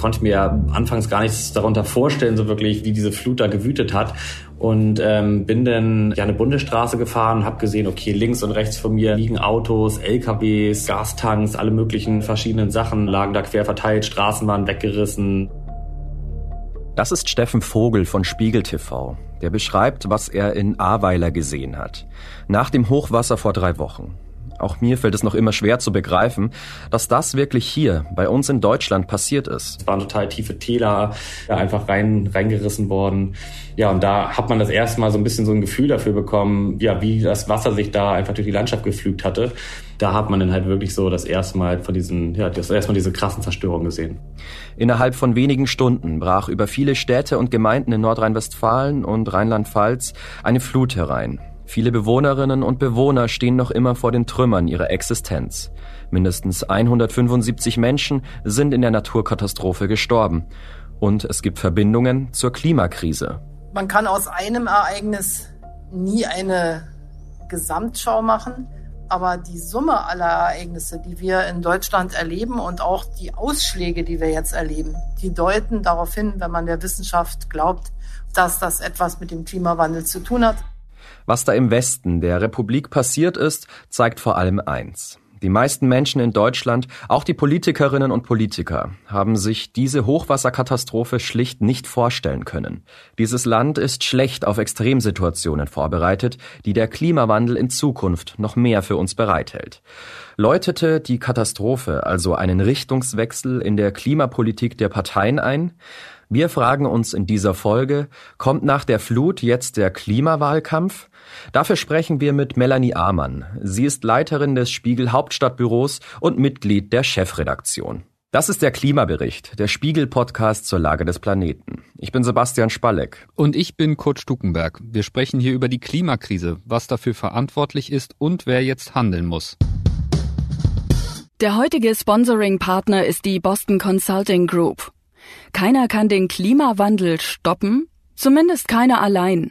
konnte mir anfangs gar nichts darunter vorstellen, so wirklich, wie diese Flut da gewütet hat. Und ähm, bin dann ja eine Bundesstraße gefahren, habe gesehen, okay, links und rechts von mir liegen Autos, LKWs, Gastanks, alle möglichen verschiedenen Sachen lagen da quer verteilt, Straßen waren weggerissen. Das ist Steffen Vogel von Spiegel TV. Der beschreibt, was er in Ahrweiler gesehen hat. Nach dem Hochwasser vor drei Wochen. Auch mir fällt es noch immer schwer zu begreifen, dass das wirklich hier bei uns in Deutschland passiert ist. Es waren total tiefe Täler, ja, einfach rein, reingerissen worden. Ja, und da hat man das erste Mal so ein bisschen so ein Gefühl dafür bekommen, ja, wie das Wasser sich da einfach durch die Landschaft geflügt hatte. Da hat man dann halt wirklich so das erste Mal von diesen, ja, das erste Mal diese krassen Zerstörungen gesehen. Innerhalb von wenigen Stunden brach über viele Städte und Gemeinden in Nordrhein-Westfalen und Rheinland-Pfalz eine Flut herein. Viele Bewohnerinnen und Bewohner stehen noch immer vor den Trümmern ihrer Existenz. Mindestens 175 Menschen sind in der Naturkatastrophe gestorben. Und es gibt Verbindungen zur Klimakrise. Man kann aus einem Ereignis nie eine Gesamtschau machen, aber die Summe aller Ereignisse, die wir in Deutschland erleben und auch die Ausschläge, die wir jetzt erleben, die deuten darauf hin, wenn man der Wissenschaft glaubt, dass das etwas mit dem Klimawandel zu tun hat. Was da im Westen der Republik passiert ist, zeigt vor allem eins. Die meisten Menschen in Deutschland, auch die Politikerinnen und Politiker, haben sich diese Hochwasserkatastrophe schlicht nicht vorstellen können. Dieses Land ist schlecht auf Extremsituationen vorbereitet, die der Klimawandel in Zukunft noch mehr für uns bereithält. Läutete die Katastrophe also einen Richtungswechsel in der Klimapolitik der Parteien ein? Wir fragen uns in dieser Folge, kommt nach der Flut jetzt der Klimawahlkampf? Dafür sprechen wir mit Melanie Amann. Sie ist Leiterin des Spiegel Hauptstadtbüros und Mitglied der Chefredaktion. Das ist der Klimabericht, der Spiegel-Podcast zur Lage des Planeten. Ich bin Sebastian Spalleck. Und ich bin Kurt Stukenberg. Wir sprechen hier über die Klimakrise, was dafür verantwortlich ist und wer jetzt handeln muss. Der heutige Sponsoring-Partner ist die Boston Consulting Group. Keiner kann den Klimawandel stoppen, zumindest keiner allein.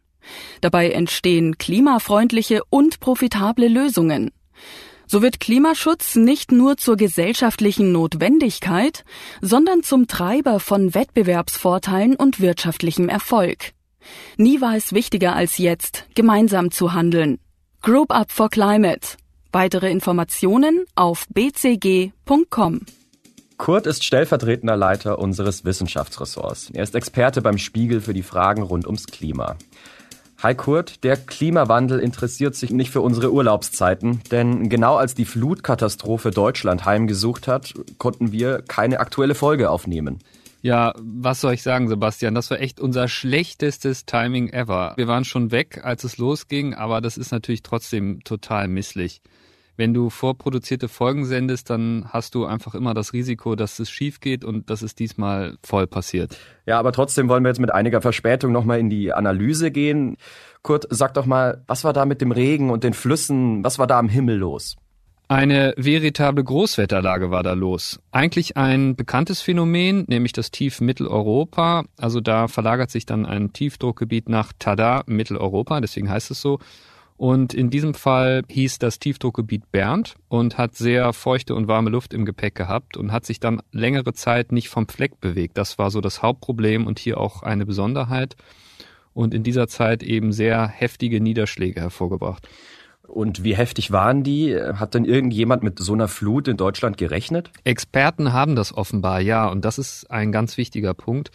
Dabei entstehen klimafreundliche und profitable Lösungen. So wird Klimaschutz nicht nur zur gesellschaftlichen Notwendigkeit, sondern zum Treiber von Wettbewerbsvorteilen und wirtschaftlichem Erfolg. Nie war es wichtiger als jetzt, gemeinsam zu handeln. Group Up for Climate. Weitere Informationen auf bcg.com. Kurt ist stellvertretender Leiter unseres Wissenschaftsressorts. Er ist Experte beim Spiegel für die Fragen rund ums Klima. Hi Kurt, der Klimawandel interessiert sich nicht für unsere Urlaubszeiten, denn genau als die Flutkatastrophe Deutschland heimgesucht hat, konnten wir keine aktuelle Folge aufnehmen. Ja, was soll ich sagen, Sebastian? Das war echt unser schlechtestes Timing ever. Wir waren schon weg, als es losging, aber das ist natürlich trotzdem total misslich. Wenn du vorproduzierte Folgen sendest, dann hast du einfach immer das Risiko, dass es schief geht und dass es diesmal voll passiert. Ja, aber trotzdem wollen wir jetzt mit einiger Verspätung nochmal in die Analyse gehen. Kurt, sag doch mal, was war da mit dem Regen und den Flüssen? Was war da am Himmel los? Eine veritable Großwetterlage war da los. Eigentlich ein bekanntes Phänomen, nämlich das Tief Mitteleuropa. Also da verlagert sich dann ein Tiefdruckgebiet nach Tada, Mitteleuropa, deswegen heißt es so. Und in diesem Fall hieß das Tiefdruckgebiet Bernd und hat sehr feuchte und warme Luft im Gepäck gehabt und hat sich dann längere Zeit nicht vom Fleck bewegt. Das war so das Hauptproblem und hier auch eine Besonderheit. Und in dieser Zeit eben sehr heftige Niederschläge hervorgebracht. Und wie heftig waren die? Hat denn irgendjemand mit so einer Flut in Deutschland gerechnet? Experten haben das offenbar, ja. Und das ist ein ganz wichtiger Punkt.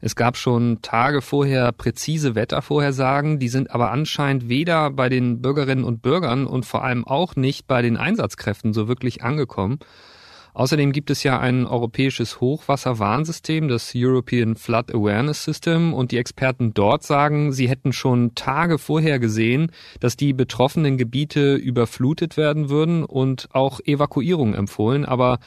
Es gab schon Tage vorher präzise Wettervorhersagen, die sind aber anscheinend weder bei den Bürgerinnen und Bürgern und vor allem auch nicht bei den Einsatzkräften so wirklich angekommen. Außerdem gibt es ja ein europäisches Hochwasserwarnsystem, das European Flood Awareness System, und die Experten dort sagen, sie hätten schon Tage vorher gesehen, dass die betroffenen Gebiete überflutet werden würden und auch Evakuierung empfohlen, aber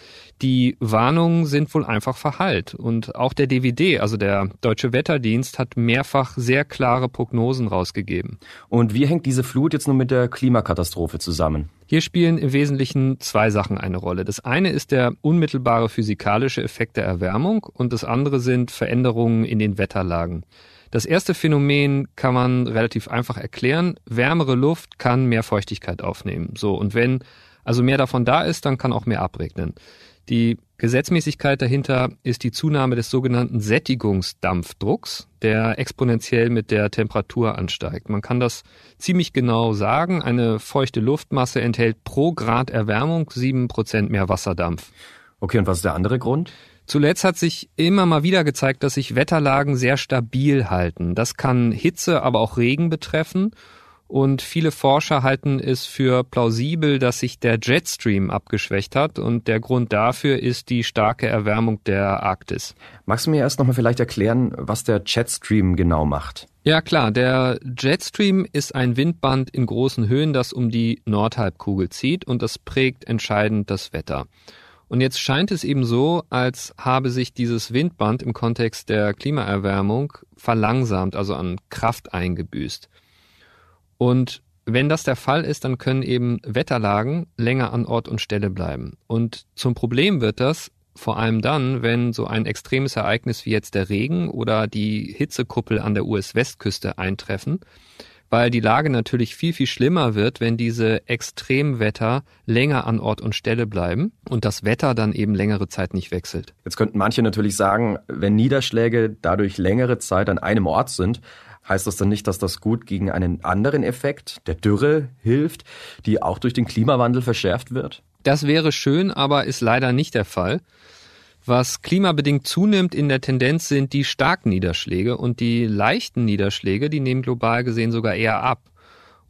die Warnungen sind wohl einfach verhallt. Und auch der DWD, also der Deutsche Wetterdienst, hat mehrfach sehr klare Prognosen rausgegeben. Und wie hängt diese Flut jetzt nun mit der Klimakatastrophe zusammen? Hier spielen im Wesentlichen zwei Sachen eine Rolle. Das eine ist der unmittelbare physikalische Effekt der Erwärmung und das andere sind Veränderungen in den Wetterlagen. Das erste Phänomen kann man relativ einfach erklären. Wärmere Luft kann mehr Feuchtigkeit aufnehmen. So. Und wenn also mehr davon da ist, dann kann auch mehr abregnen. Die Gesetzmäßigkeit dahinter ist die Zunahme des sogenannten Sättigungsdampfdrucks, der exponentiell mit der Temperatur ansteigt. Man kann das ziemlich genau sagen. Eine feuchte Luftmasse enthält pro Grad Erwärmung sieben Prozent mehr Wasserdampf. Okay, und was ist der andere Grund? Zuletzt hat sich immer mal wieder gezeigt, dass sich Wetterlagen sehr stabil halten. Das kann Hitze, aber auch Regen betreffen. Und viele Forscher halten es für plausibel, dass sich der Jetstream abgeschwächt hat. Und der Grund dafür ist die starke Erwärmung der Arktis. Magst du mir erst nochmal vielleicht erklären, was der Jetstream genau macht? Ja klar, der Jetstream ist ein Windband in großen Höhen, das um die Nordhalbkugel zieht und das prägt entscheidend das Wetter. Und jetzt scheint es eben so, als habe sich dieses Windband im Kontext der Klimaerwärmung verlangsamt, also an Kraft eingebüßt. Und wenn das der Fall ist, dann können eben Wetterlagen länger an Ort und Stelle bleiben. Und zum Problem wird das vor allem dann, wenn so ein extremes Ereignis wie jetzt der Regen oder die Hitzekuppel an der US-Westküste eintreffen, weil die Lage natürlich viel, viel schlimmer wird, wenn diese Extremwetter länger an Ort und Stelle bleiben und das Wetter dann eben längere Zeit nicht wechselt. Jetzt könnten manche natürlich sagen, wenn Niederschläge dadurch längere Zeit an einem Ort sind, Heißt das dann nicht, dass das gut gegen einen anderen Effekt, der Dürre, hilft, die auch durch den Klimawandel verschärft wird? Das wäre schön, aber ist leider nicht der Fall. Was klimabedingt zunimmt in der Tendenz sind die starken Niederschläge und die leichten Niederschläge, die nehmen global gesehen sogar eher ab.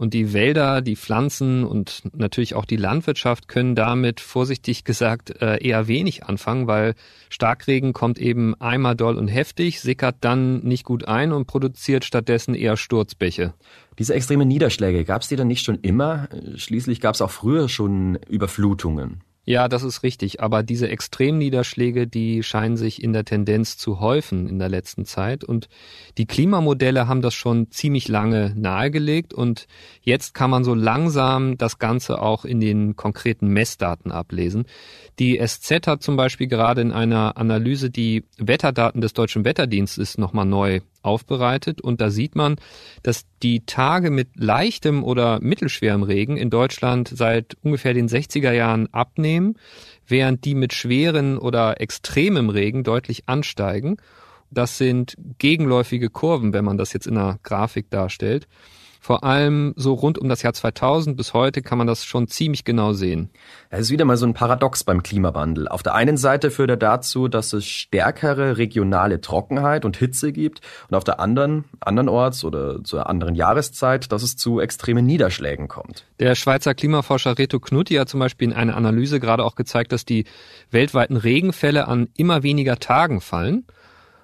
Und die Wälder, die Pflanzen und natürlich auch die Landwirtschaft können damit vorsichtig gesagt äh, eher wenig anfangen, weil Starkregen kommt eben einmal doll und heftig, sickert dann nicht gut ein und produziert stattdessen eher Sturzbäche. Diese extremen Niederschläge, gab es die dann nicht schon immer? Schließlich gab es auch früher schon Überflutungen. Ja, das ist richtig. Aber diese Extremniederschläge, die scheinen sich in der Tendenz zu häufen in der letzten Zeit. Und die Klimamodelle haben das schon ziemlich lange nahegelegt. Und jetzt kann man so langsam das Ganze auch in den konkreten Messdaten ablesen. Die SZ hat zum Beispiel gerade in einer Analyse die Wetterdaten des Deutschen Wetterdienstes nochmal neu aufbereitet und da sieht man, dass die Tage mit leichtem oder mittelschwerem Regen in Deutschland seit ungefähr den 60er Jahren abnehmen, während die mit schweren oder extremem Regen deutlich ansteigen. Das sind gegenläufige Kurven, wenn man das jetzt in einer Grafik darstellt. Vor allem so rund um das Jahr 2000 bis heute kann man das schon ziemlich genau sehen. Es ist wieder mal so ein Paradox beim Klimawandel. Auf der einen Seite führt er dazu, dass es stärkere regionale Trockenheit und Hitze gibt und auf der anderen, andernorts oder zur anderen Jahreszeit, dass es zu extremen Niederschlägen kommt. Der Schweizer Klimaforscher Reto Knutti hat zum Beispiel in einer Analyse gerade auch gezeigt, dass die weltweiten Regenfälle an immer weniger Tagen fallen.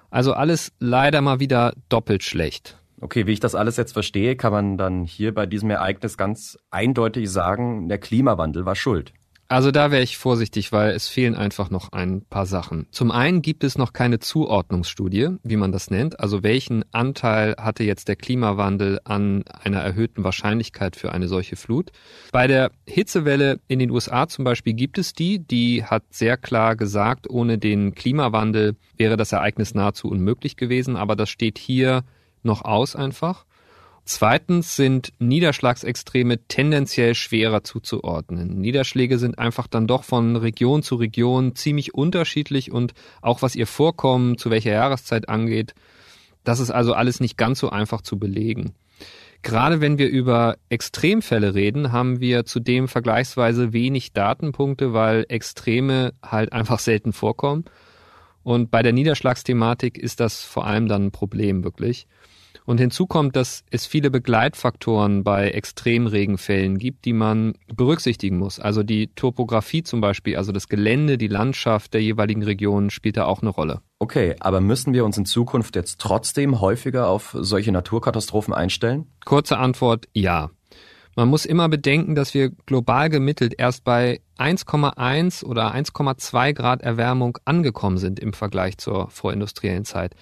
Also alles leider mal wieder doppelt schlecht. Okay, wie ich das alles jetzt verstehe, kann man dann hier bei diesem Ereignis ganz eindeutig sagen, der Klimawandel war schuld. Also da wäre ich vorsichtig, weil es fehlen einfach noch ein paar Sachen. Zum einen gibt es noch keine Zuordnungsstudie, wie man das nennt. Also welchen Anteil hatte jetzt der Klimawandel an einer erhöhten Wahrscheinlichkeit für eine solche Flut? Bei der Hitzewelle in den USA zum Beispiel gibt es die, die hat sehr klar gesagt, ohne den Klimawandel wäre das Ereignis nahezu unmöglich gewesen. Aber das steht hier noch aus einfach. Zweitens sind Niederschlagsextreme tendenziell schwerer zuzuordnen. Niederschläge sind einfach dann doch von Region zu Region ziemlich unterschiedlich und auch was ihr Vorkommen zu welcher Jahreszeit angeht, das ist also alles nicht ganz so einfach zu belegen. Gerade wenn wir über Extremfälle reden, haben wir zudem vergleichsweise wenig Datenpunkte, weil Extreme halt einfach selten vorkommen. Und bei der Niederschlagsthematik ist das vor allem dann ein Problem wirklich. Und hinzu kommt, dass es viele Begleitfaktoren bei Extremregenfällen gibt, die man berücksichtigen muss. Also die Topografie zum Beispiel, also das Gelände, die Landschaft der jeweiligen Region spielt da auch eine Rolle. Okay, aber müssen wir uns in Zukunft jetzt trotzdem häufiger auf solche Naturkatastrophen einstellen? Kurze Antwort, ja. Man muss immer bedenken, dass wir global gemittelt erst bei 1,1 oder 1,2 Grad Erwärmung angekommen sind im Vergleich zur vorindustriellen Zeit.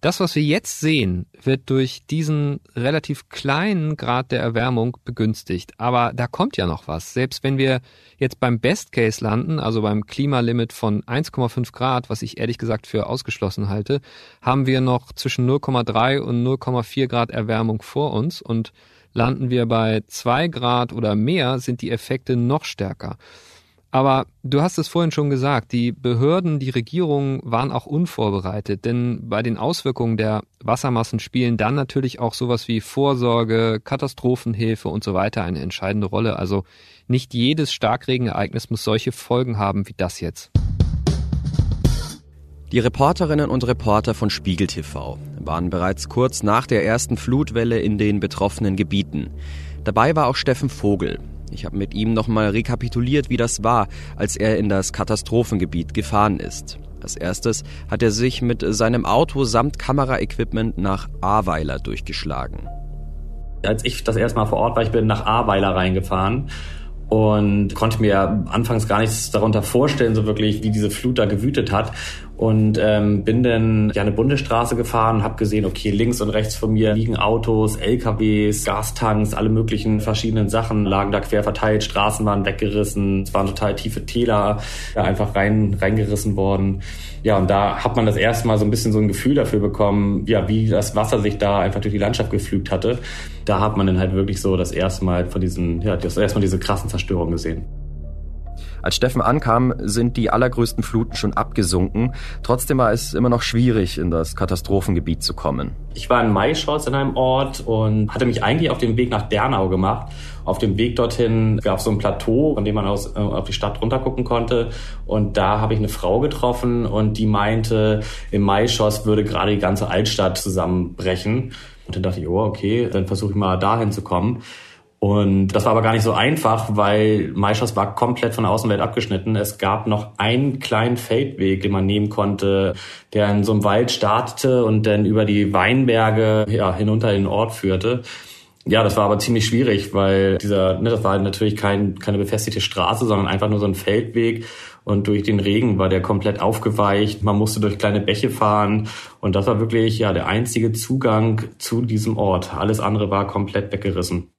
Das, was wir jetzt sehen, wird durch diesen relativ kleinen Grad der Erwärmung begünstigt. Aber da kommt ja noch was. Selbst wenn wir jetzt beim Best Case landen, also beim Klimalimit von 1,5 Grad, was ich ehrlich gesagt für ausgeschlossen halte, haben wir noch zwischen 0,3 und 0,4 Grad Erwärmung vor uns und landen wir bei 2 Grad oder mehr, sind die Effekte noch stärker. Aber du hast es vorhin schon gesagt, die Behörden, die Regierungen waren auch unvorbereitet, denn bei den Auswirkungen der Wassermassen spielen dann natürlich auch sowas wie Vorsorge, Katastrophenhilfe und so weiter eine entscheidende Rolle. Also nicht jedes Starkregenereignis muss solche Folgen haben wie das jetzt. Die Reporterinnen und Reporter von Spiegel TV waren bereits kurz nach der ersten Flutwelle in den betroffenen Gebieten. Dabei war auch Steffen Vogel, ich habe mit ihm nochmal rekapituliert, wie das war, als er in das Katastrophengebiet gefahren ist. Als erstes hat er sich mit seinem Auto samt Kameraequipment nach Ahrweiler durchgeschlagen. Als ich das erste Mal vor Ort war, ich bin nach Ahrweiler reingefahren und konnte mir anfangs gar nichts darunter vorstellen, so wirklich, wie diese Flut da gewütet hat. Und ähm, bin dann ja eine Bundesstraße gefahren, habe gesehen, okay, links und rechts von mir liegen Autos, LKWs, Gastanks, alle möglichen verschiedenen Sachen lagen da quer verteilt, Straßen waren weggerissen, es waren total tiefe Täler, ja, einfach rein reingerissen worden. Ja, und da hat man das erste Mal so ein bisschen so ein Gefühl dafür bekommen, ja, wie das Wasser sich da einfach durch die Landschaft geflügt hatte. Da hat man dann halt wirklich so das erste Mal von diesen, ja, das erste Mal diese krassen Zerstörungen gesehen. Als Steffen ankam, sind die allergrößten Fluten schon abgesunken. Trotzdem war es immer noch schwierig, in das Katastrophengebiet zu kommen. Ich war in Maischotz in einem Ort und hatte mich eigentlich auf den Weg nach Dernau gemacht. Auf dem Weg dorthin gab es so ein Plateau, von dem man aus äh, auf die Stadt runtergucken konnte. Und da habe ich eine Frau getroffen und die meinte, im Maischotz würde gerade die ganze Altstadt zusammenbrechen. Und dann dachte ich, oh, okay, dann versuche ich mal dahin zu kommen. Und das war aber gar nicht so einfach, weil Maischers war komplett von der Außenwelt abgeschnitten. Es gab noch einen kleinen Feldweg, den man nehmen konnte, der in so einem Wald startete und dann über die Weinberge ja, hinunter in den Ort führte. Ja, das war aber ziemlich schwierig, weil dieser, ne, das war natürlich kein, keine befestigte Straße, sondern einfach nur so ein Feldweg. Und durch den Regen war der komplett aufgeweicht. Man musste durch kleine Bäche fahren. Und das war wirklich, ja, der einzige Zugang zu diesem Ort. Alles andere war komplett weggerissen.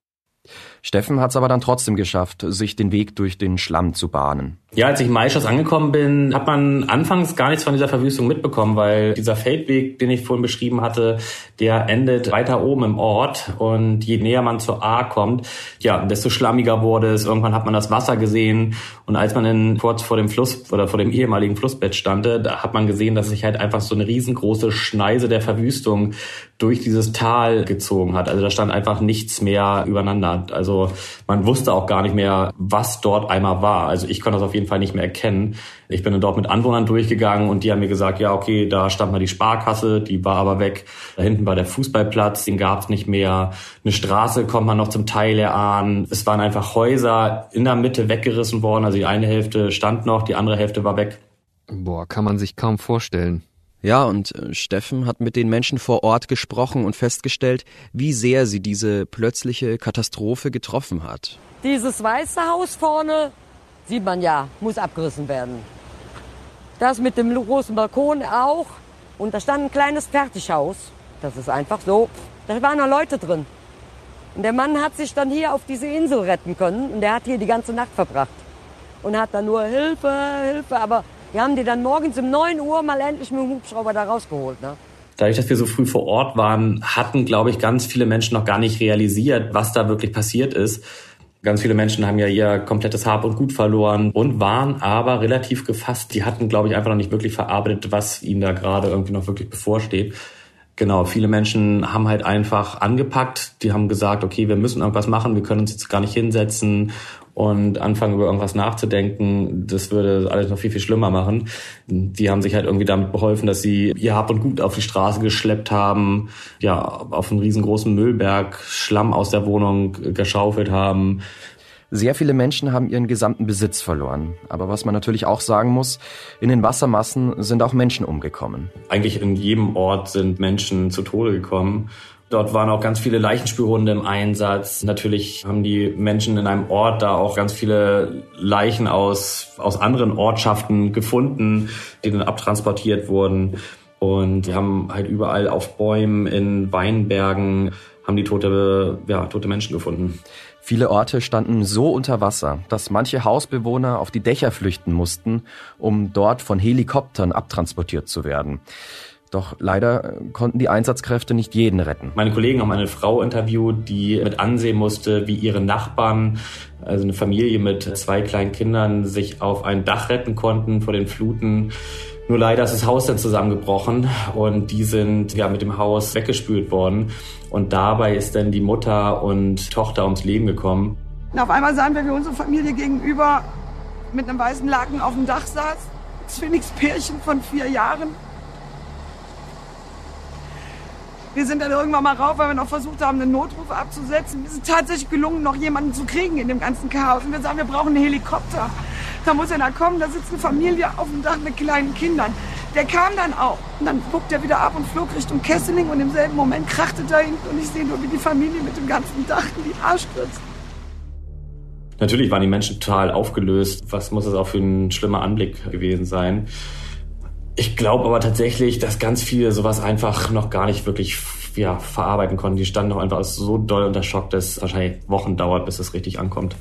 Steffen hat es aber dann trotzdem geschafft, sich den Weg durch den Schlamm zu bahnen. Ja, als ich in Maischers angekommen bin, hat man anfangs gar nichts von dieser Verwüstung mitbekommen, weil dieser Feldweg, den ich vorhin beschrieben hatte, der endet weiter oben im Ort und je näher man zur A kommt, ja, desto schlammiger wurde es. Irgendwann hat man das Wasser gesehen und als man dann kurz vor dem Fluss oder vor dem ehemaligen Flussbett stand, da hat man gesehen, dass sich halt einfach so eine riesengroße Schneise der Verwüstung durch dieses Tal gezogen hat. Also da stand einfach nichts mehr übereinander. Also man wusste auch gar nicht mehr, was dort einmal war. Also ich konnte das auf jeden Fall nicht mehr erkennen. Ich bin dann dort mit Anwohnern durchgegangen und die haben mir gesagt, ja, okay, da stand mal die Sparkasse, die war aber weg. Da hinten war der Fußballplatz, den gab es nicht mehr. Eine Straße kommt man noch zum Teil erahnen. Es waren einfach Häuser in der Mitte weggerissen worden. Also die eine Hälfte stand noch, die andere Hälfte war weg. Boah, kann man sich kaum vorstellen. Ja, und äh, Steffen hat mit den Menschen vor Ort gesprochen und festgestellt, wie sehr sie diese plötzliche Katastrophe getroffen hat. Dieses weiße Haus vorne, sieht man ja, muss abgerissen werden. Das mit dem großen Balkon auch. Und da stand ein kleines Fertighaus. Das ist einfach so. Da waren noch Leute drin. Und der Mann hat sich dann hier auf diese Insel retten können. Und der hat hier die ganze Nacht verbracht. Und hat dann nur Hilfe, Hilfe. Aber wir haben die dann morgens um 9 Uhr mal endlich mit dem Hubschrauber da rausgeholt. Ne? Dadurch, dass wir so früh vor Ort waren, hatten, glaube ich, ganz viele Menschen noch gar nicht realisiert, was da wirklich passiert ist. Ganz viele Menschen haben ja ihr komplettes Hab und Gut verloren und waren aber relativ gefasst. Die hatten, glaube ich, einfach noch nicht wirklich verarbeitet, was ihnen da gerade irgendwie noch wirklich bevorsteht. Genau, viele Menschen haben halt einfach angepackt. Die haben gesagt, okay, wir müssen irgendwas machen, wir können uns jetzt gar nicht hinsetzen und anfangen über irgendwas nachzudenken, das würde alles noch viel, viel schlimmer machen. Die haben sich halt irgendwie damit beholfen, dass sie ihr Hab und Gut auf die Straße geschleppt haben, ja, auf einen riesengroßen Müllberg Schlamm aus der Wohnung geschaufelt haben. Sehr viele Menschen haben ihren gesamten Besitz verloren. Aber was man natürlich auch sagen muss, in den Wassermassen sind auch Menschen umgekommen. Eigentlich in jedem Ort sind Menschen zu Tode gekommen. Dort waren auch ganz viele Leichenspürhunde im Einsatz. Natürlich haben die Menschen in einem Ort da auch ganz viele Leichen aus, aus anderen Ortschaften gefunden, die dann abtransportiert wurden. Und die haben halt überall auf Bäumen, in Weinbergen, haben die tote, ja, tote Menschen gefunden. Viele Orte standen so unter Wasser, dass manche Hausbewohner auf die Dächer flüchten mussten, um dort von Helikoptern abtransportiert zu werden. Doch leider konnten die Einsatzkräfte nicht jeden retten. Meine Kollegen haben eine Frau interviewt, die mit ansehen musste, wie ihre Nachbarn, also eine Familie mit zwei kleinen Kindern, sich auf ein Dach retten konnten vor den Fluten. Nur leider ist das Haus dann zusammengebrochen und die sind ja mit dem Haus weggespült worden. Und dabei ist dann die Mutter und Tochter ums Leben gekommen. Und auf einmal sahen wir, wie unsere Familie gegenüber mit einem weißen Laken auf dem Dach saß. Das Phoenix-Pärchen von vier Jahren Wir sind dann irgendwann mal rauf, weil wir noch versucht haben, einen Notruf abzusetzen. Es ist tatsächlich gelungen, noch jemanden zu kriegen in dem ganzen Chaos. Und wir sagen, wir brauchen einen Helikopter. Da muss einer kommen, da sitzt eine Familie auf dem Dach mit kleinen Kindern. Der kam dann auch. Und dann guckt er wieder ab und flog Richtung Kesseling und im selben Moment krachte da hinten und ich sehe nur, wie die Familie mit dem ganzen Dach in die Arsch stürzt. Natürlich waren die Menschen total aufgelöst. Was muss es auch für ein schlimmer Anblick gewesen sein? Ich glaube aber tatsächlich, dass ganz viele sowas einfach noch gar nicht wirklich ja, verarbeiten konnten. Die standen noch einfach so doll unter Schock, dass es wahrscheinlich Wochen dauert, bis es richtig ankommt.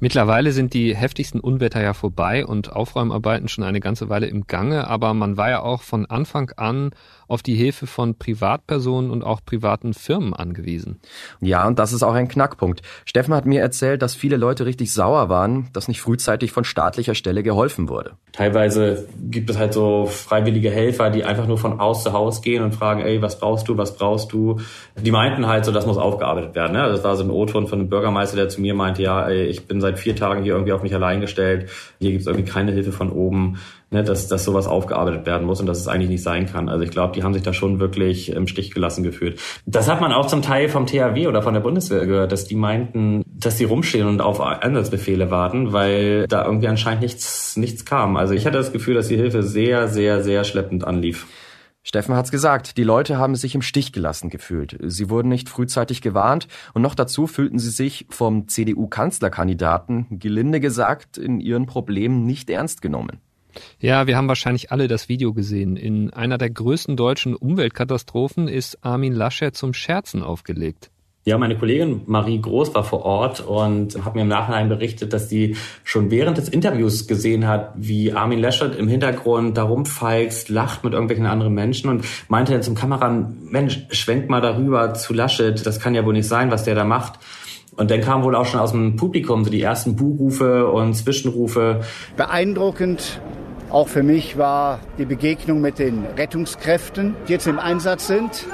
Mittlerweile sind die heftigsten Unwetter ja vorbei und Aufräumarbeiten schon eine ganze Weile im Gange, aber man war ja auch von Anfang an auf die Hilfe von Privatpersonen und auch privaten Firmen angewiesen. Ja, und das ist auch ein Knackpunkt. Steffen hat mir erzählt, dass viele Leute richtig sauer waren, dass nicht frühzeitig von staatlicher Stelle geholfen wurde. Teilweise gibt es halt so freiwillige Helfer, die einfach nur von Haus zu Haus gehen und fragen, ey, was brauchst du, was brauchst du? Die meinten halt so, das muss aufgearbeitet werden. Ne? Das war so ein O-Ton von einem Bürgermeister, der zu mir meinte, ja, ey, ich bin seit vier Tagen hier irgendwie auf mich allein gestellt. Hier gibt es irgendwie keine Hilfe von oben ne, dass, dass sowas aufgearbeitet werden muss und dass es eigentlich nicht sein kann. Also ich glaube, die haben sich da schon wirklich im Stich gelassen gefühlt. Das hat man auch zum Teil vom THW oder von der Bundeswehr gehört, dass die meinten, dass die rumstehen und auf Einsatzbefehle warten, weil da irgendwie anscheinend nichts, nichts kam. Also ich hatte das Gefühl, dass die Hilfe sehr, sehr, sehr schleppend anlief. Steffen hat's gesagt, die Leute haben sich im Stich gelassen gefühlt. Sie wurden nicht frühzeitig gewarnt und noch dazu fühlten sie sich vom CDU-Kanzlerkandidaten, gelinde gesagt, in ihren Problemen nicht ernst genommen. Ja, wir haben wahrscheinlich alle das Video gesehen. In einer der größten deutschen Umweltkatastrophen ist Armin Laschet zum Scherzen aufgelegt. Ja, meine Kollegin Marie Groß war vor Ort und hat mir im Nachhinein berichtet, dass sie schon während des Interviews gesehen hat, wie Armin Laschet im Hintergrund darum feigst, lacht mit irgendwelchen anderen Menschen und meinte dann zum Kameramann, Mensch, schwenk mal darüber zu Laschet, das kann ja wohl nicht sein, was der da macht. Und dann kamen wohl auch schon aus dem Publikum so die ersten Buhrufe und Zwischenrufe. Beeindruckend auch für mich war die Begegnung mit den Rettungskräften, die jetzt im Einsatz sind.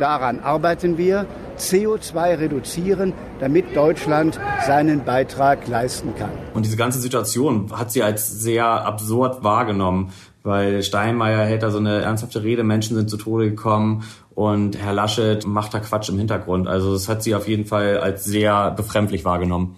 Daran arbeiten wir. CO2 reduzieren, damit Deutschland seinen Beitrag leisten kann. Und diese ganze Situation hat sie als sehr absurd wahrgenommen, weil Steinmeier hält da so eine ernsthafte Rede, Menschen sind zu Tode gekommen und Herr Laschet macht da Quatsch im Hintergrund. Also das hat sie auf jeden Fall als sehr befremdlich wahrgenommen.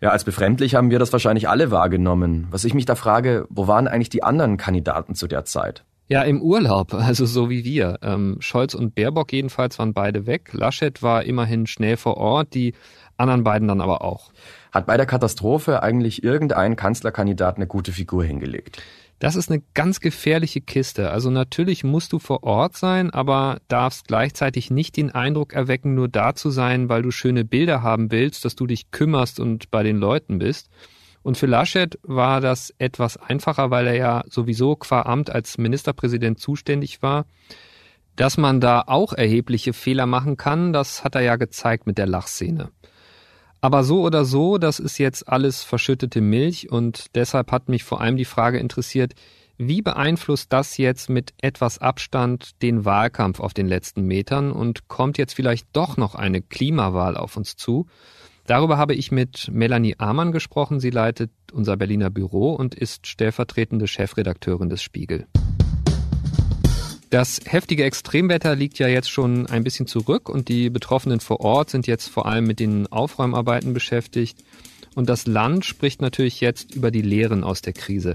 Ja, als befremdlich haben wir das wahrscheinlich alle wahrgenommen. Was ich mich da frage, wo waren eigentlich die anderen Kandidaten zu der Zeit? Ja, im Urlaub, also so wie wir. Ähm, Scholz und Baerbock jedenfalls waren beide weg. Laschet war immerhin schnell vor Ort, die anderen beiden dann aber auch. Hat bei der Katastrophe eigentlich irgendein Kanzlerkandidat eine gute Figur hingelegt? Das ist eine ganz gefährliche Kiste. Also natürlich musst du vor Ort sein, aber darfst gleichzeitig nicht den Eindruck erwecken, nur da zu sein, weil du schöne Bilder haben willst, dass du dich kümmerst und bei den Leuten bist. Und für Laschet war das etwas einfacher, weil er ja sowieso qua Amt als Ministerpräsident zuständig war. Dass man da auch erhebliche Fehler machen kann, das hat er ja gezeigt mit der Lachszene. Aber so oder so, das ist jetzt alles verschüttete Milch und deshalb hat mich vor allem die Frage interessiert, wie beeinflusst das jetzt mit etwas Abstand den Wahlkampf auf den letzten Metern und kommt jetzt vielleicht doch noch eine Klimawahl auf uns zu? Darüber habe ich mit Melanie Amann gesprochen. Sie leitet unser Berliner Büro und ist stellvertretende Chefredakteurin des Spiegel. Das heftige Extremwetter liegt ja jetzt schon ein bisschen zurück und die Betroffenen vor Ort sind jetzt vor allem mit den Aufräumarbeiten beschäftigt. Und das Land spricht natürlich jetzt über die Lehren aus der Krise.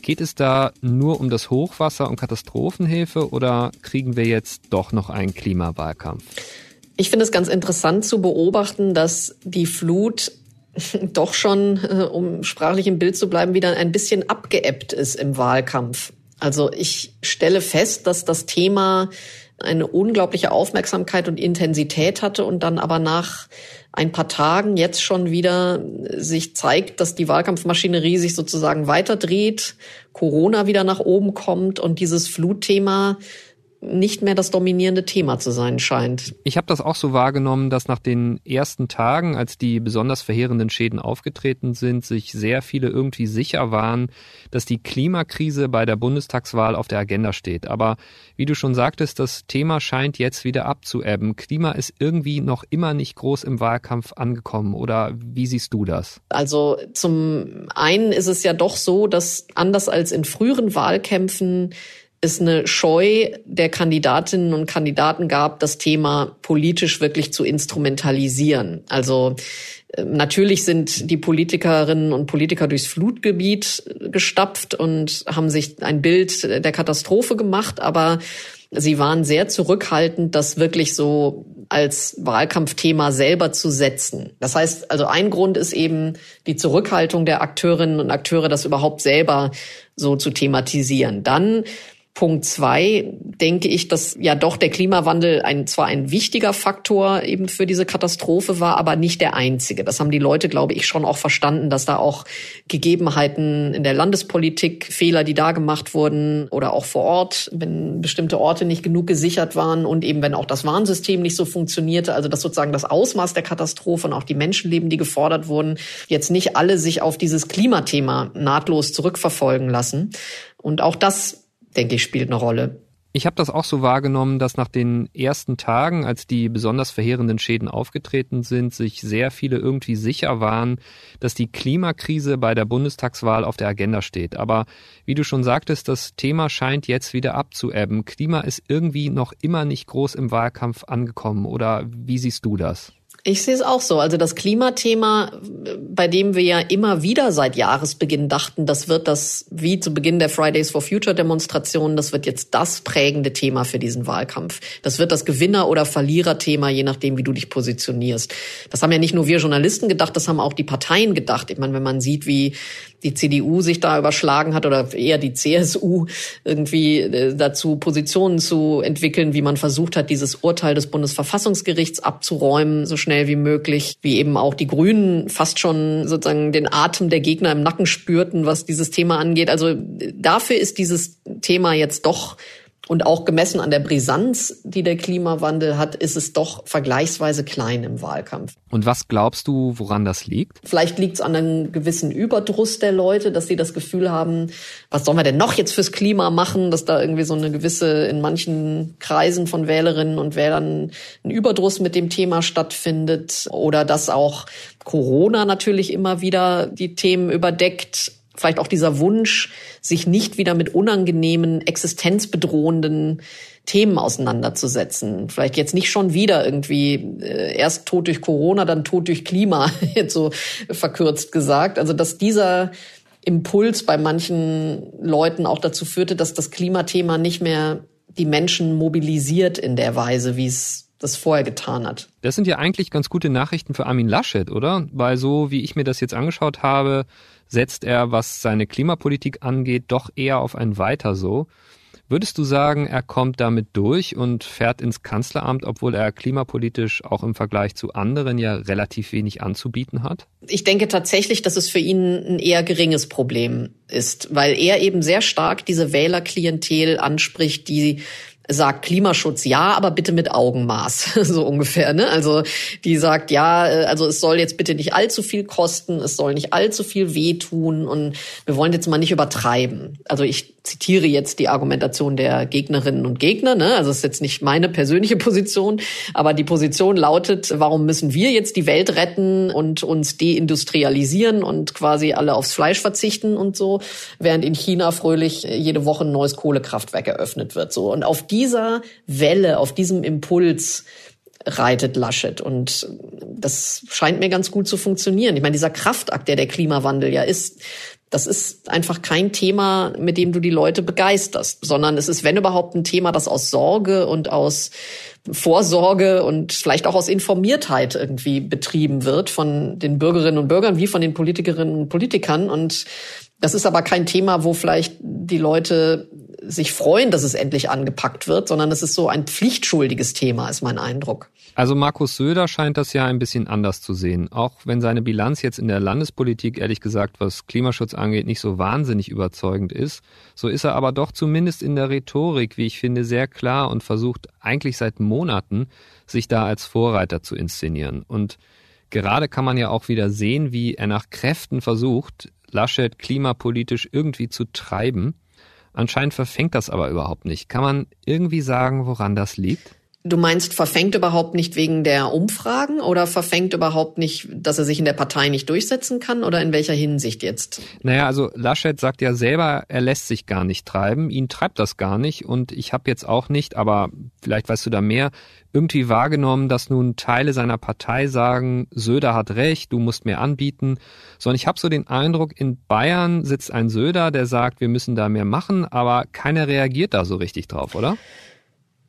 Geht es da nur um das Hochwasser und Katastrophenhilfe oder kriegen wir jetzt doch noch einen Klimawahlkampf? Ich finde es ganz interessant zu beobachten, dass die Flut doch schon, äh, um sprachlich im Bild zu bleiben, wieder ein bisschen abgeebbt ist im Wahlkampf. Also ich stelle fest, dass das Thema eine unglaubliche Aufmerksamkeit und Intensität hatte und dann aber nach ein paar Tagen jetzt schon wieder sich zeigt, dass die Wahlkampfmaschinerie sich sozusagen weiterdreht, Corona wieder nach oben kommt und dieses Flutthema nicht mehr das dominierende Thema zu sein scheint. Ich habe das auch so wahrgenommen, dass nach den ersten Tagen, als die besonders verheerenden Schäden aufgetreten sind, sich sehr viele irgendwie sicher waren, dass die Klimakrise bei der Bundestagswahl auf der Agenda steht. Aber wie du schon sagtest, das Thema scheint jetzt wieder abzuebben. Klima ist irgendwie noch immer nicht groß im Wahlkampf angekommen. Oder wie siehst du das? Also zum einen ist es ja doch so, dass anders als in früheren Wahlkämpfen es eine Scheu der Kandidatinnen und Kandidaten gab, das Thema politisch wirklich zu instrumentalisieren. Also äh, Natürlich sind die Politikerinnen und Politiker durchs Flutgebiet gestapft und haben sich ein Bild der Katastrophe gemacht, aber sie waren sehr zurückhaltend, das wirklich so als Wahlkampfthema selber zu setzen. Das heißt, also ein Grund ist eben die Zurückhaltung der Akteurinnen und Akteure, das überhaupt selber so zu thematisieren. Dann Punkt zwei denke ich, dass ja doch der Klimawandel ein, zwar ein wichtiger Faktor eben für diese Katastrophe war, aber nicht der einzige. Das haben die Leute, glaube ich, schon auch verstanden, dass da auch Gegebenheiten in der Landespolitik, Fehler, die da gemacht wurden oder auch vor Ort, wenn bestimmte Orte nicht genug gesichert waren und eben wenn auch das Warnsystem nicht so funktionierte, also dass sozusagen das Ausmaß der Katastrophe und auch die Menschenleben, die gefordert wurden, jetzt nicht alle sich auf dieses Klimathema nahtlos zurückverfolgen lassen. Und auch das denke ich, spielt eine Rolle. Ich habe das auch so wahrgenommen, dass nach den ersten Tagen, als die besonders verheerenden Schäden aufgetreten sind, sich sehr viele irgendwie sicher waren, dass die Klimakrise bei der Bundestagswahl auf der Agenda steht. Aber wie du schon sagtest, das Thema scheint jetzt wieder abzuebben. Klima ist irgendwie noch immer nicht groß im Wahlkampf angekommen. Oder wie siehst du das? Ich sehe es auch so. Also das Klimathema, bei dem wir ja immer wieder seit Jahresbeginn dachten, das wird das, wie zu Beginn der Fridays for Future Demonstrationen, das wird jetzt das prägende Thema für diesen Wahlkampf. Das wird das Gewinner- oder Verliererthema, je nachdem, wie du dich positionierst. Das haben ja nicht nur wir Journalisten gedacht, das haben auch die Parteien gedacht. Ich meine, wenn man sieht, wie die CDU sich da überschlagen hat oder eher die CSU irgendwie äh, dazu Positionen zu entwickeln, wie man versucht hat, dieses Urteil des Bundesverfassungsgerichts abzuräumen, so schnell wie möglich, wie eben auch die Grünen fast schon sozusagen den Atem der Gegner im Nacken spürten, was dieses Thema angeht. Also dafür ist dieses Thema jetzt doch und auch gemessen an der Brisanz, die der Klimawandel hat, ist es doch vergleichsweise klein im Wahlkampf. Und was glaubst du, woran das liegt? Vielleicht liegt es an einem gewissen Überdruss der Leute, dass sie das Gefühl haben, was sollen wir denn noch jetzt fürs Klima machen, dass da irgendwie so eine gewisse, in manchen Kreisen von Wählerinnen und Wählern ein Überdruss mit dem Thema stattfindet oder dass auch Corona natürlich immer wieder die Themen überdeckt vielleicht auch dieser Wunsch, sich nicht wieder mit unangenehmen, existenzbedrohenden Themen auseinanderzusetzen. Vielleicht jetzt nicht schon wieder irgendwie äh, erst Tod durch Corona, dann Tod durch Klima, jetzt so verkürzt gesagt. Also dass dieser Impuls bei manchen Leuten auch dazu führte, dass das Klimathema nicht mehr die Menschen mobilisiert in der Weise, wie es das vorher getan hat. Das sind ja eigentlich ganz gute Nachrichten für Armin Laschet, oder? Weil so wie ich mir das jetzt angeschaut habe, setzt er, was seine Klimapolitik angeht, doch eher auf ein Weiter so. Würdest du sagen, er kommt damit durch und fährt ins Kanzleramt, obwohl er klimapolitisch auch im Vergleich zu anderen ja relativ wenig anzubieten hat? Ich denke tatsächlich, dass es für ihn ein eher geringes Problem ist, weil er eben sehr stark diese Wählerklientel anspricht, die sagt Klimaschutz ja, aber bitte mit Augenmaß, so ungefähr. Ne? Also die sagt ja, äh, also es soll jetzt bitte nicht allzu viel kosten, es soll nicht allzu viel wehtun und wir wollen jetzt mal nicht übertreiben. Also ich zitiere jetzt die Argumentation der Gegnerinnen und Gegner, ne? also es ist jetzt nicht meine persönliche Position, aber die Position lautet, warum müssen wir jetzt die Welt retten und uns deindustrialisieren und quasi alle aufs Fleisch verzichten und so, während in China fröhlich jede Woche ein neues Kohlekraftwerk eröffnet wird. So und auf dieser Welle, auf diesem Impuls reitet Laschet. Und das scheint mir ganz gut zu funktionieren. Ich meine, dieser Kraftakt, der der Klimawandel ja ist, das ist einfach kein Thema, mit dem du die Leute begeisterst, sondern es ist, wenn überhaupt, ein Thema, das aus Sorge und aus Vorsorge und vielleicht auch aus Informiertheit irgendwie betrieben wird von den Bürgerinnen und Bürgern wie von den Politikerinnen und Politikern. Und das ist aber kein Thema, wo vielleicht die Leute sich freuen, dass es endlich angepackt wird, sondern es ist so ein pflichtschuldiges Thema, ist mein Eindruck. Also Markus Söder scheint das ja ein bisschen anders zu sehen. Auch wenn seine Bilanz jetzt in der Landespolitik, ehrlich gesagt, was Klimaschutz angeht, nicht so wahnsinnig überzeugend ist, so ist er aber doch zumindest in der Rhetorik, wie ich finde, sehr klar und versucht eigentlich seit Monaten, sich da als Vorreiter zu inszenieren. Und gerade kann man ja auch wieder sehen, wie er nach Kräften versucht, Laschet klimapolitisch irgendwie zu treiben. Anscheinend verfängt das aber überhaupt nicht. Kann man irgendwie sagen, woran das liegt? Du meinst, verfängt überhaupt nicht wegen der Umfragen oder verfängt überhaupt nicht, dass er sich in der Partei nicht durchsetzen kann oder in welcher Hinsicht jetzt? Naja, also Laschet sagt ja selber, er lässt sich gar nicht treiben, ihn treibt das gar nicht und ich habe jetzt auch nicht, aber vielleicht weißt du da mehr, irgendwie wahrgenommen, dass nun Teile seiner Partei sagen, Söder hat recht, du musst mehr anbieten, sondern ich habe so den Eindruck, in Bayern sitzt ein Söder, der sagt, wir müssen da mehr machen, aber keiner reagiert da so richtig drauf, oder?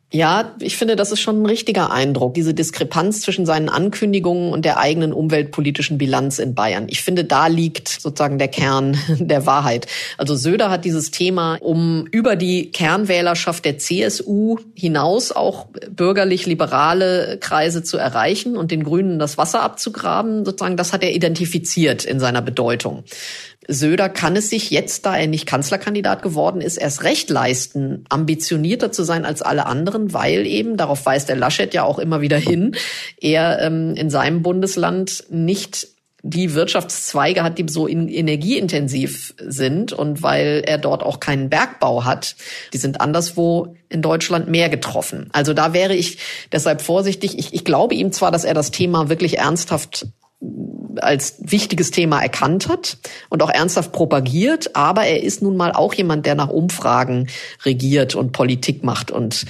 Ja, ich finde, das ist schon ein richtiger Eindruck, diese Diskrepanz zwischen seinen Ankündigungen und der eigenen umweltpolitischen Bilanz in Bayern. Ich finde, da liegt sozusagen der Kern der Wahrheit. Also Söder hat dieses Thema, um über die Kernwählerschaft der CSU hinaus auch bürgerlich-liberale Kreise zu erreichen und den Grünen das Wasser abzugraben, sozusagen, das hat er identifiziert in seiner Bedeutung. Söder kann es sich jetzt, da er nicht Kanzlerkandidat geworden ist, erst recht leisten, ambitionierter zu sein als alle anderen, weil eben, darauf weist der Laschet ja auch immer wieder hin, er ähm, in seinem Bundesland nicht die Wirtschaftszweige hat, die so energieintensiv sind und weil er dort auch keinen Bergbau hat, die sind anderswo in Deutschland mehr getroffen. Also da wäre ich deshalb vorsichtig. Ich, ich glaube ihm zwar, dass er das Thema wirklich ernsthaft als wichtiges Thema erkannt hat und auch ernsthaft propagiert. Aber er ist nun mal auch jemand, der nach Umfragen regiert und Politik macht. Und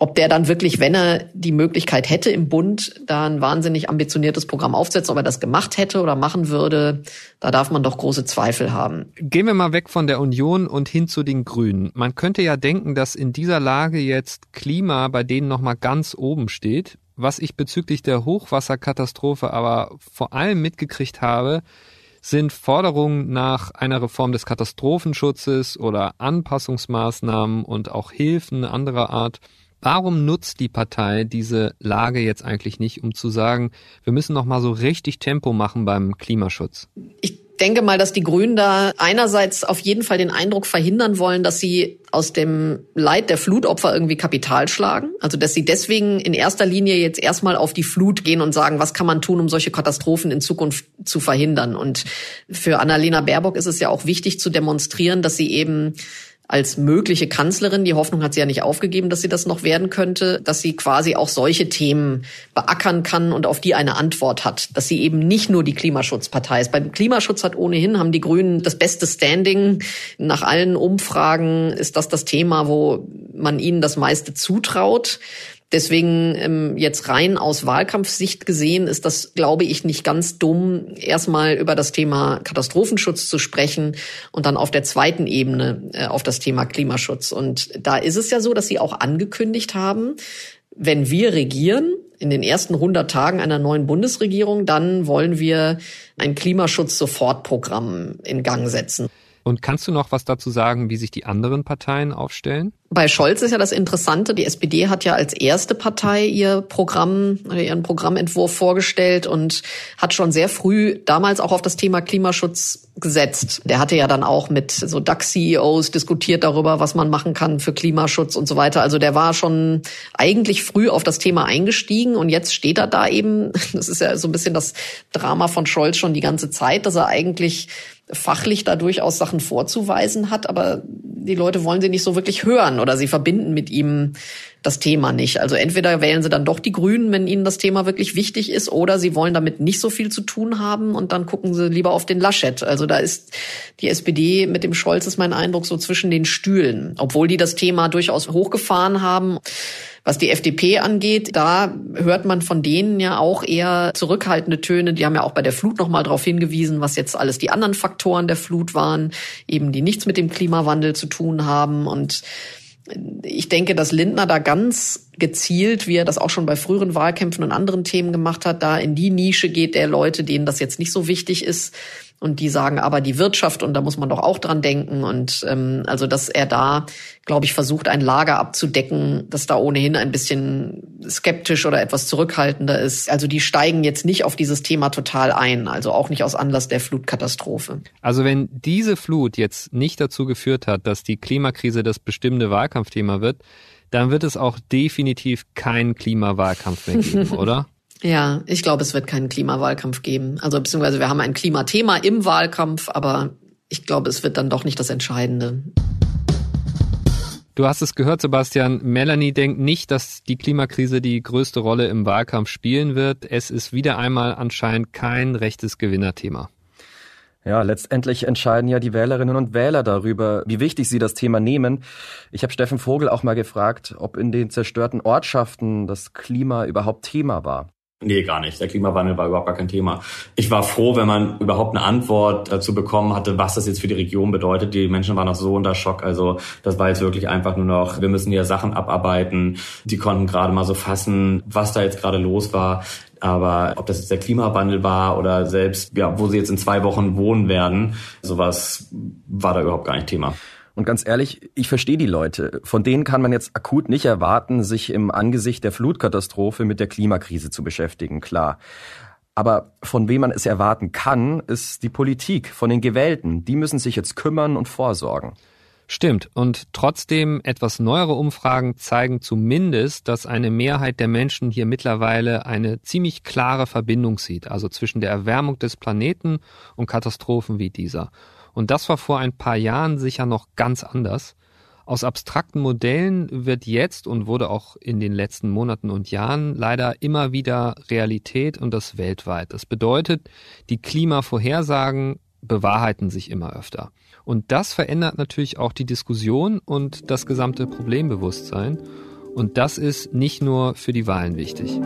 ob der dann wirklich, wenn er die Möglichkeit hätte im Bund, da ein wahnsinnig ambitioniertes Programm aufzusetzen, ob er das gemacht hätte oder machen würde, da darf man doch große Zweifel haben. Gehen wir mal weg von der Union und hin zu den Grünen. Man könnte ja denken, dass in dieser Lage jetzt Klima bei denen nochmal ganz oben steht. Was ich bezüglich der Hochwasserkatastrophe aber vor allem mitgekriegt habe, sind Forderungen nach einer Reform des Katastrophenschutzes oder Anpassungsmaßnahmen und auch Hilfen anderer Art. Warum nutzt die Partei diese Lage jetzt eigentlich nicht, um zu sagen, wir müssen noch mal so richtig Tempo machen beim Klimaschutz? Ich denke mal, dass die Grünen da einerseits auf jeden Fall den Eindruck verhindern wollen, dass sie aus dem Leid der Flutopfer irgendwie Kapital schlagen. Also dass sie deswegen in erster Linie jetzt erstmal auf die Flut gehen und sagen, was kann man tun, um solche Katastrophen in Zukunft zu verhindern. Und für Annalena Baerbock ist es ja auch wichtig zu demonstrieren, dass sie eben als mögliche Kanzlerin, die Hoffnung hat sie ja nicht aufgegeben, dass sie das noch werden könnte, dass sie quasi auch solche Themen beackern kann und auf die eine Antwort hat, dass sie eben nicht nur die Klimaschutzpartei ist. Beim Klimaschutz hat ohnehin haben die Grünen das beste Standing. Nach allen Umfragen ist das das Thema, wo man ihnen das meiste zutraut. Deswegen ähm, jetzt rein aus Wahlkampfsicht gesehen ist das, glaube ich, nicht ganz dumm, erstmal über das Thema Katastrophenschutz zu sprechen und dann auf der zweiten Ebene äh, auf das Thema Klimaschutz. Und da ist es ja so, dass Sie auch angekündigt haben, wenn wir regieren, in den ersten 100 Tagen einer neuen Bundesregierung, dann wollen wir ein Klimaschutz-Sofortprogramm in Gang setzen. Und kannst du noch was dazu sagen, wie sich die anderen Parteien aufstellen? Bei Scholz ist ja das Interessante, die SPD hat ja als erste Partei ihr Programm, ihren Programmentwurf vorgestellt und hat schon sehr früh damals auch auf das Thema Klimaschutz gesetzt. Der hatte ja dann auch mit so DAX-CEOs diskutiert darüber, was man machen kann für Klimaschutz und so weiter. Also der war schon eigentlich früh auf das Thema eingestiegen und jetzt steht er da eben, das ist ja so ein bisschen das Drama von Scholz schon die ganze Zeit, dass er eigentlich fachlich da durchaus Sachen vorzuweisen hat, aber die Leute wollen sie nicht so wirklich hören oder sie verbinden mit ihm das Thema nicht. Also entweder wählen sie dann doch die Grünen, wenn ihnen das Thema wirklich wichtig ist, oder sie wollen damit nicht so viel zu tun haben und dann gucken sie lieber auf den Laschet. Also da ist die SPD mit dem Scholz, ist mein Eindruck, so zwischen den Stühlen, obwohl die das Thema durchaus hochgefahren haben. Was die FDP angeht, da hört man von denen ja auch eher zurückhaltende Töne. Die haben ja auch bei der Flut nochmal darauf hingewiesen, was jetzt alles die anderen Faktoren der Flut waren, eben die nichts mit dem Klimawandel zu tun haben. Und ich denke, dass Lindner da ganz gezielt, wie er das auch schon bei früheren Wahlkämpfen und anderen Themen gemacht hat, da in die Nische geht der Leute, denen das jetzt nicht so wichtig ist, und die sagen aber die Wirtschaft und da muss man doch auch dran denken. Und ähm, also dass er da, glaube ich, versucht, ein Lager abzudecken, das da ohnehin ein bisschen skeptisch oder etwas zurückhaltender ist. Also die steigen jetzt nicht auf dieses Thema total ein, also auch nicht aus Anlass der Flutkatastrophe. Also wenn diese Flut jetzt nicht dazu geführt hat, dass die Klimakrise das bestimmte Wahlkampfthema wird, dann wird es auch definitiv keinen Klimawahlkampf mehr geben, oder? Ja, ich glaube, es wird keinen Klimawahlkampf geben. Also beziehungsweise wir haben ein Klimathema im Wahlkampf, aber ich glaube, es wird dann doch nicht das Entscheidende. Du hast es gehört, Sebastian. Melanie denkt nicht, dass die Klimakrise die größte Rolle im Wahlkampf spielen wird. Es ist wieder einmal anscheinend kein rechtes Gewinnerthema. Ja, letztendlich entscheiden ja die Wählerinnen und Wähler darüber, wie wichtig sie das Thema nehmen. Ich habe Steffen Vogel auch mal gefragt, ob in den zerstörten Ortschaften das Klima überhaupt Thema war. Nee, gar nicht. Der Klimawandel war überhaupt gar kein Thema. Ich war froh, wenn man überhaupt eine Antwort dazu bekommen hatte, was das jetzt für die Region bedeutet. Die Menschen waren noch so unter Schock. Also das war jetzt wirklich einfach nur noch, wir müssen hier Sachen abarbeiten. Die konnten gerade mal so fassen, was da jetzt gerade los war. Aber ob das jetzt der Klimawandel war oder selbst, ja, wo sie jetzt in zwei Wochen wohnen werden, sowas war da überhaupt gar nicht Thema. Und ganz ehrlich, ich verstehe die Leute. Von denen kann man jetzt akut nicht erwarten, sich im Angesicht der Flutkatastrophe mit der Klimakrise zu beschäftigen, klar. Aber von wem man es erwarten kann, ist die Politik, von den Gewählten. Die müssen sich jetzt kümmern und vorsorgen. Stimmt. Und trotzdem etwas neuere Umfragen zeigen zumindest, dass eine Mehrheit der Menschen hier mittlerweile eine ziemlich klare Verbindung sieht, also zwischen der Erwärmung des Planeten und Katastrophen wie dieser. Und das war vor ein paar Jahren sicher noch ganz anders. Aus abstrakten Modellen wird jetzt und wurde auch in den letzten Monaten und Jahren leider immer wieder Realität und das weltweit. Das bedeutet, die Klimavorhersagen bewahrheiten sich immer öfter. Und das verändert natürlich auch die Diskussion und das gesamte Problembewusstsein. Und das ist nicht nur für die Wahlen wichtig.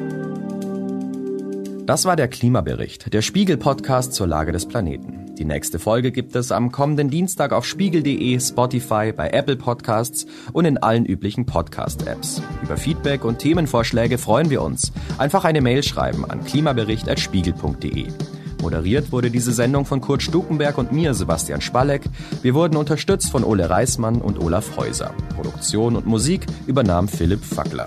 Das war der Klimabericht, der Spiegel-Podcast zur Lage des Planeten. Die nächste Folge gibt es am kommenden Dienstag auf spiegel.de, Spotify, bei Apple Podcasts und in allen üblichen Podcast-Apps. Über Feedback und Themenvorschläge freuen wir uns. Einfach eine Mail schreiben an klimabericht.spiegel.de. Moderiert wurde diese Sendung von Kurt Stukenberg und mir, Sebastian Spalleck. Wir wurden unterstützt von Ole Reismann und Olaf Häuser. Produktion und Musik übernahm Philipp Fackler.